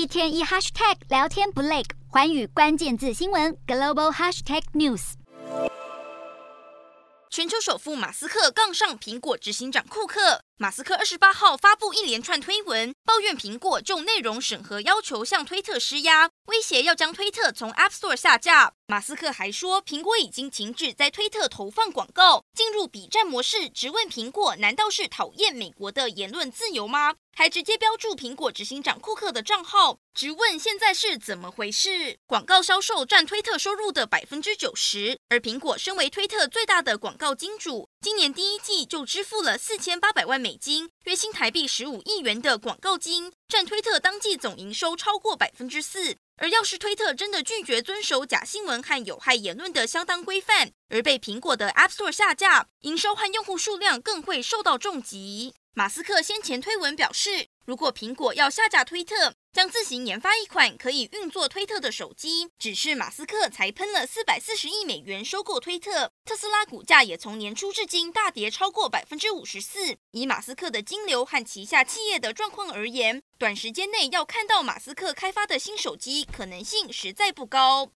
一天一 hashtag 聊天不累，环宇关键字新闻 global hashtag news。全球首富马斯克杠上苹果执行长库克。马斯克二十八号发布一连串推文，抱怨苹果就内容审核要求向推特施压，威胁要将推特从 App Store 下架。马斯克还说，苹果已经停止在推特投放广告，进入比战模式，直问苹果难道是讨厌美国的言论自由吗？还直接标注苹果执行长库克的账号，直问现在是怎么回事？广告销售占推特收入的百分之九十，而苹果身为推特最大的广告金主。今年第一季就支付了四千八百万美金，约新台币十五亿元的广告金，占推特当季总营收超过百分之四。而要是推特真的拒绝遵守假新闻和有害言论的相当规范，而被苹果的 App Store 下架，营收和用户数量更会受到重击。马斯克先前推文表示，如果苹果要下架推特，将自行研发一款可以运作推特的手机，只是马斯克才喷了四百四十亿美元收购推特，特斯拉股价也从年初至今大跌超过百分之五十四。以马斯克的金流和旗下企业的状况而言，短时间内要看到马斯克开发的新手机可能性实在不高。